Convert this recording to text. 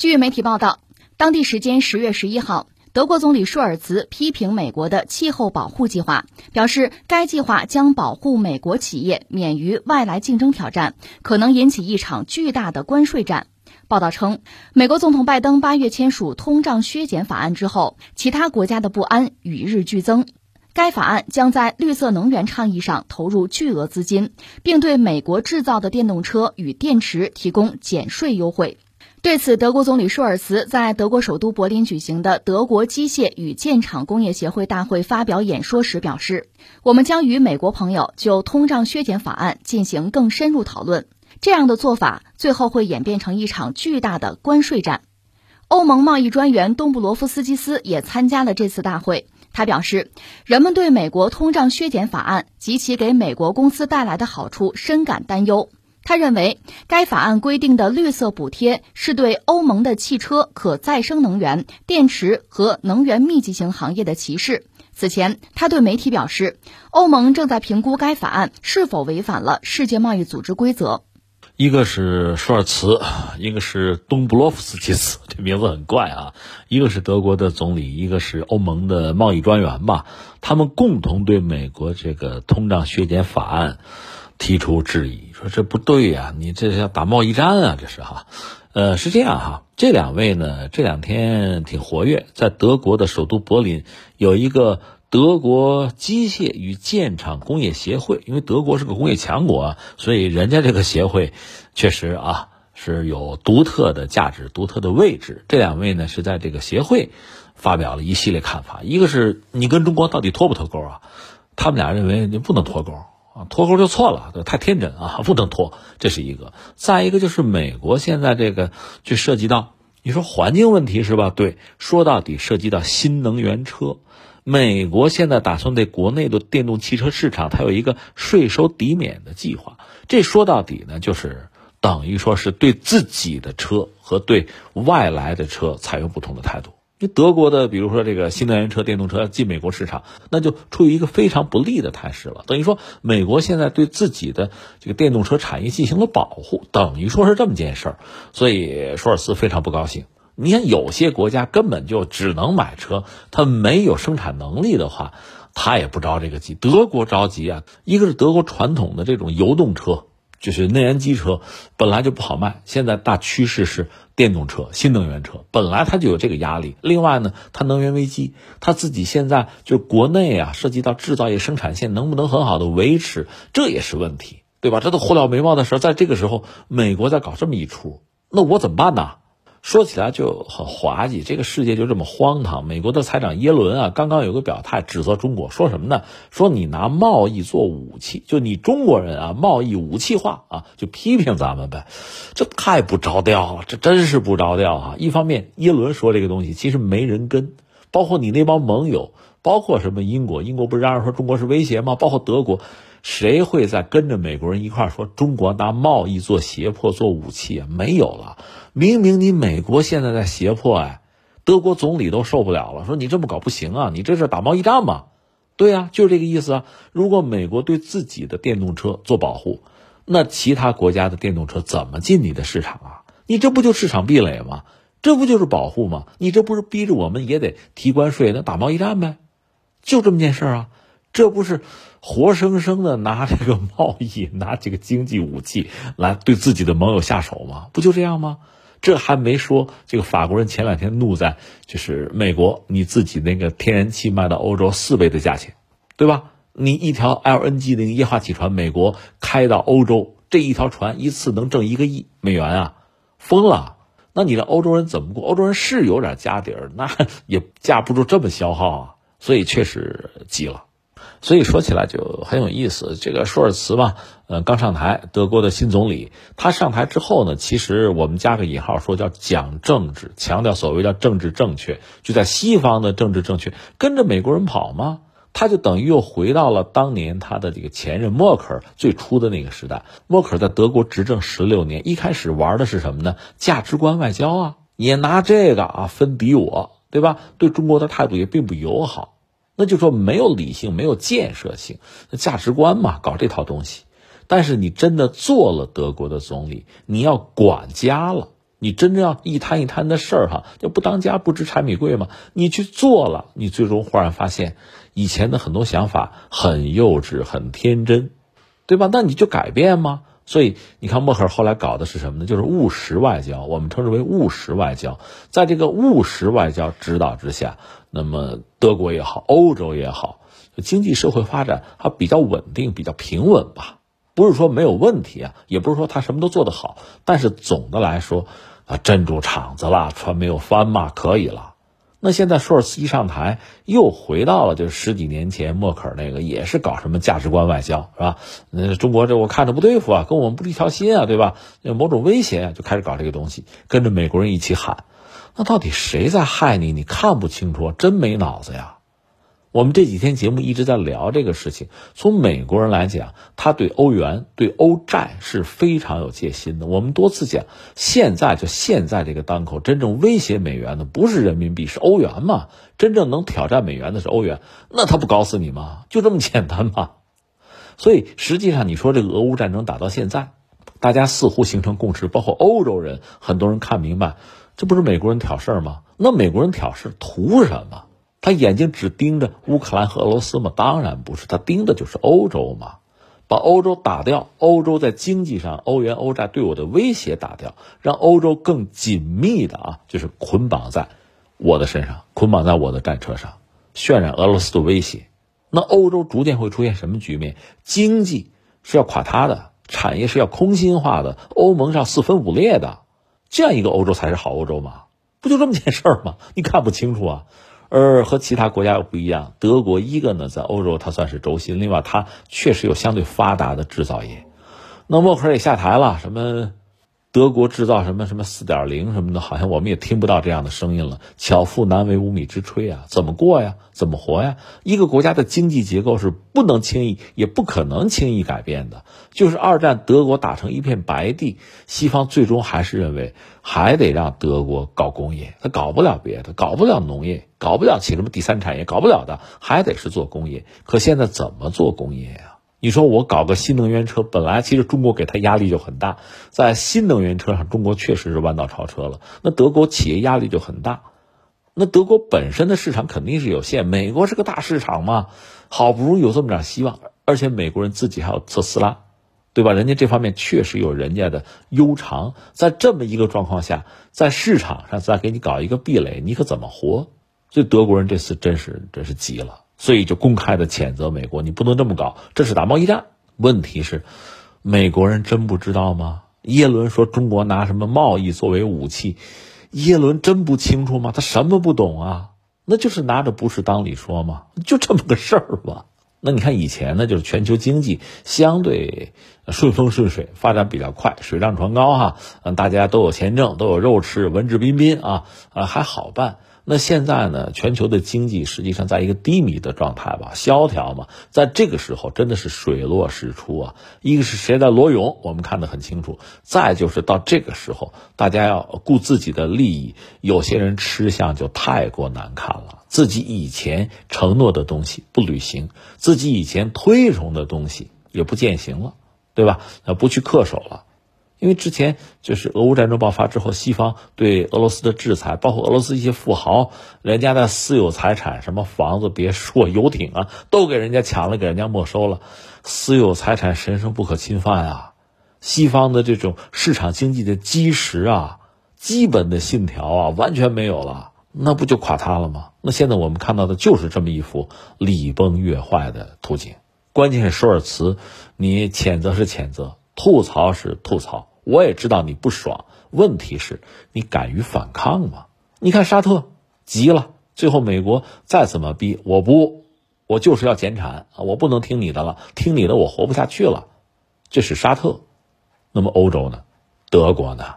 据媒体报道，当地时间十月十一号，德国总理舒尔茨批评美国的气候保护计划，表示该计划将保护美国企业免于外来竞争挑战，可能引起一场巨大的关税战。报道称，美国总统拜登八月签署通胀削减法案之后，其他国家的不安与日俱增。该法案将在绿色能源倡议上投入巨额资金，并对美国制造的电动车与电池提供减税优惠。对此，德国总理舒尔茨在德国首都柏林举行的德国机械与建厂工业协会大会发表演说时表示：“我们将与美国朋友就通胀削减法案进行更深入讨论。这样的做法最后会演变成一场巨大的关税战。”欧盟贸易专员东布罗夫斯基斯也参加了这次大会。他表示，人们对美国通胀削减法案及其给美国公司带来的好处深感担忧。他认为，该法案规定的绿色补贴是对欧盟的汽车、可再生能源、电池和能源密集型行业的歧视。此前，他对媒体表示，欧盟正在评估该法案是否违反了世界贸易组织规则。一个是舒尔茨，一个是东布洛夫斯基斯，这名字很怪啊。一个是德国的总理，一个是欧盟的贸易专员吧。他们共同对美国这个通胀削减法案。提出质疑，说这不对呀，你这是要打贸易战啊，这是哈，呃，是这样哈，这两位呢这两天挺活跃，在德国的首都柏林有一个德国机械与建厂工业协会，因为德国是个工业强国，所以人家这个协会确实啊是有独特的价值、独特的位置。这两位呢是在这个协会发表了一系列看法，一个是你跟中国到底脱不脱钩啊？他们俩认为你不能脱钩。脱钩就错了，太天真啊，不能脱，这是一个。再一个就是美国现在这个就涉及到，你说环境问题是吧？对，说到底涉及到新能源车。美国现在打算对国内的电动汽车市场，它有一个税收抵免的计划。这说到底呢，就是等于说是对自己的车和对外来的车采用不同的态度。因为德国的，比如说这个新能源车、电动车要进美国市场，那就处于一个非常不利的态势了。等于说，美国现在对自己的这个电动车产业进行了保护，等于说是这么件事儿。所以，舒尔茨非常不高兴。你看，有些国家根本就只能买车，它没有生产能力的话，他也不着这个急。德国着急啊，一个是德国传统的这种油动车。就是内燃机车本来就不好卖，现在大趋势是电动车、新能源车，本来它就有这个压力。另外呢，它能源危机，它自己现在就国内啊，涉及到制造业生产线能不能很好的维持，这也是问题，对吧？这都火燎眉毛的事，在这个时候，美国在搞这么一出，那我怎么办呢？说起来就很滑稽，这个世界就这么荒唐。美国的财长耶伦啊，刚刚有个表态，指责中国，说什么呢？说你拿贸易做武器，就你中国人啊，贸易武器化啊，就批评咱们呗。这太不着调了，这真是不着调啊！一方面，耶伦说这个东西其实没人跟，包括你那帮盟友，包括什么英国，英国不是嚷嚷说中国是威胁吗？包括德国，谁会再跟着美国人一块说中国拿贸易做胁迫、做武器啊？没有了。明明你美国现在在胁迫哎，德国总理都受不了了，说你这么搞不行啊，你这是打贸易战吗？对呀，就是这个意思啊。如果美国对自己的电动车做保护，那其他国家的电动车怎么进你的市场啊？你这不就市场壁垒吗？这不就是保护吗？你这不是逼着我们也得提关税，那打贸易战呗？就这么件事啊。这不是活生生的拿这个贸易、拿这个经济武器来对自己的盟友下手吗？不就这样吗？这还没说，这个法国人前两天怒在，就是美国，你自己那个天然气卖到欧洲四倍的价钱，对吧？你一条 LNG 的液化气船，美国开到欧洲，这一条船一次能挣一个亿美元啊，疯了！那你让欧洲人怎么过？欧洲人是有点家底儿，那也架不住这么消耗啊，所以确实急了。所以说起来就很有意思，这个舒尔茨嘛，呃，刚上台，德国的新总理，他上台之后呢，其实我们加个引号说叫讲政治，强调所谓叫政治正确，就在西方的政治正确，跟着美国人跑吗？他就等于又回到了当年他的这个前任默克尔最初的那个时代。默克尔在德国执政十六年，一开始玩的是什么呢？价值观外交啊，也拿这个啊分敌我，对吧？对中国的态度也并不友好。那就说没有理性，没有建设性，价值观嘛，搞这套东西。但是你真的做了德国的总理，你要管家了，你真正要一摊一摊的事儿哈，就不当家不知柴米贵嘛。你去做了，你最终忽然发现，以前的很多想法很幼稚、很天真，对吧？那你就改变吗？所以你看，默克尔后来搞的是什么呢？就是务实外交，我们称之为务实外交。在这个务实外交指导之下，那么德国也好，欧洲也好，经济社会发展还比较稳定，比较平稳吧。不是说没有问题啊，也不是说他什么都做得好，但是总的来说，啊，镇住场子了，船没有翻嘛，可以了。那现在舒尔茨一上台，又回到了就是十几年前默克尔那个，也是搞什么价值观外交，是吧？那中国这我看着不对付啊，跟我们不是一条心啊，对吧？有某种威胁，就开始搞这个东西，跟着美国人一起喊。那到底谁在害你？你看不清楚，真没脑子呀！我们这几天节目一直在聊这个事情。从美国人来讲，他对欧元、对欧债是非常有戒心的。我们多次讲，现在就现在这个当口，真正威胁美元的不是人民币，是欧元嘛？真正能挑战美元的是欧元，那他不搞死你吗？就这么简单吗？所以实际上，你说这个俄乌战争打到现在，大家似乎形成共识，包括欧洲人，很多人看明白，这不是美国人挑事儿吗？那美国人挑事图什么？他眼睛只盯着乌克兰和俄罗斯吗？当然不是，他盯的就是欧洲嘛，把欧洲打掉，欧洲在经济上欧元欧债对我的威胁打掉，让欧洲更紧密的啊，就是捆绑在我的身上，捆绑在我的战车上，渲染俄罗斯的威胁。那欧洲逐渐会出现什么局面？经济是要垮塌的，产业是要空心化的，欧盟是要四分五裂的，这样一个欧洲才是好欧洲吗？不就这么件事儿吗？你看不清楚啊？而和其他国家又不一样，德国一个呢在欧洲它算是轴心，另外它确实有相对发达的制造业。那默克尔也下台了，什么？德国制造什么什么四点零什么的，好像我们也听不到这样的声音了。巧妇难为无米之炊啊，怎么过呀？怎么活呀？一个国家的经济结构是不能轻易，也不可能轻易改变的。就是二战德国打成一片白地，西方最终还是认为还得让德国搞工业，他搞不了别的，搞不了农业，搞不了起什么第三产业，搞不了的，还得是做工业。可现在怎么做工业呀？你说我搞个新能源车，本来其实中国给他压力就很大，在新能源车上，中国确实是弯道超车了。那德国企业压力就很大，那德国本身的市场肯定是有限，美国是个大市场嘛，好不容易有这么点希望，而且美国人自己还有特斯拉，对吧？人家这方面确实有人家的悠长，在这么一个状况下，在市场上再给你搞一个壁垒，你可怎么活？所以德国人这次真是真是急了。所以就公开的谴责美国，你不能这么搞，这是打贸易战。问题是，美国人真不知道吗？耶伦说中国拿什么贸易作为武器，耶伦真不清楚吗？他什么不懂啊？那就是拿着不是当理说嘛，就这么个事儿吧。那你看以前呢，就是全球经济相对顺风顺水，发展比较快，水涨船高哈，嗯，大家都有钱挣，都有肉吃，文质彬彬啊，啊还好办。那现在呢？全球的经济实际上在一个低迷的状态吧，萧条嘛。在这个时候，真的是水落石出啊！一个是谁在裸泳，我们看得很清楚；再就是到这个时候，大家要顾自己的利益，有些人吃相就太过难看了。自己以前承诺的东西不履行，自己以前推崇的东西也不践行了，对吧？那不去恪守了。因为之前就是俄乌战争爆发之后，西方对俄罗斯的制裁，包括俄罗斯一些富豪，人家的私有财产，什么房子、别墅、游艇啊，都给人家抢了，给人家没收了。私有财产神圣不可侵犯啊！西方的这种市场经济的基石啊，基本的信条啊，完全没有了，那不就垮塌了吗？那现在我们看到的就是这么一幅礼崩乐坏的图景。关键是舒尔茨，你谴责是谴责，吐槽是吐槽。我也知道你不爽，问题是你敢于反抗吗？你看沙特急了，最后美国再怎么逼，我不，我就是要减产啊，我不能听你的了，听你的我活不下去了，这是沙特。那么欧洲呢？德国呢？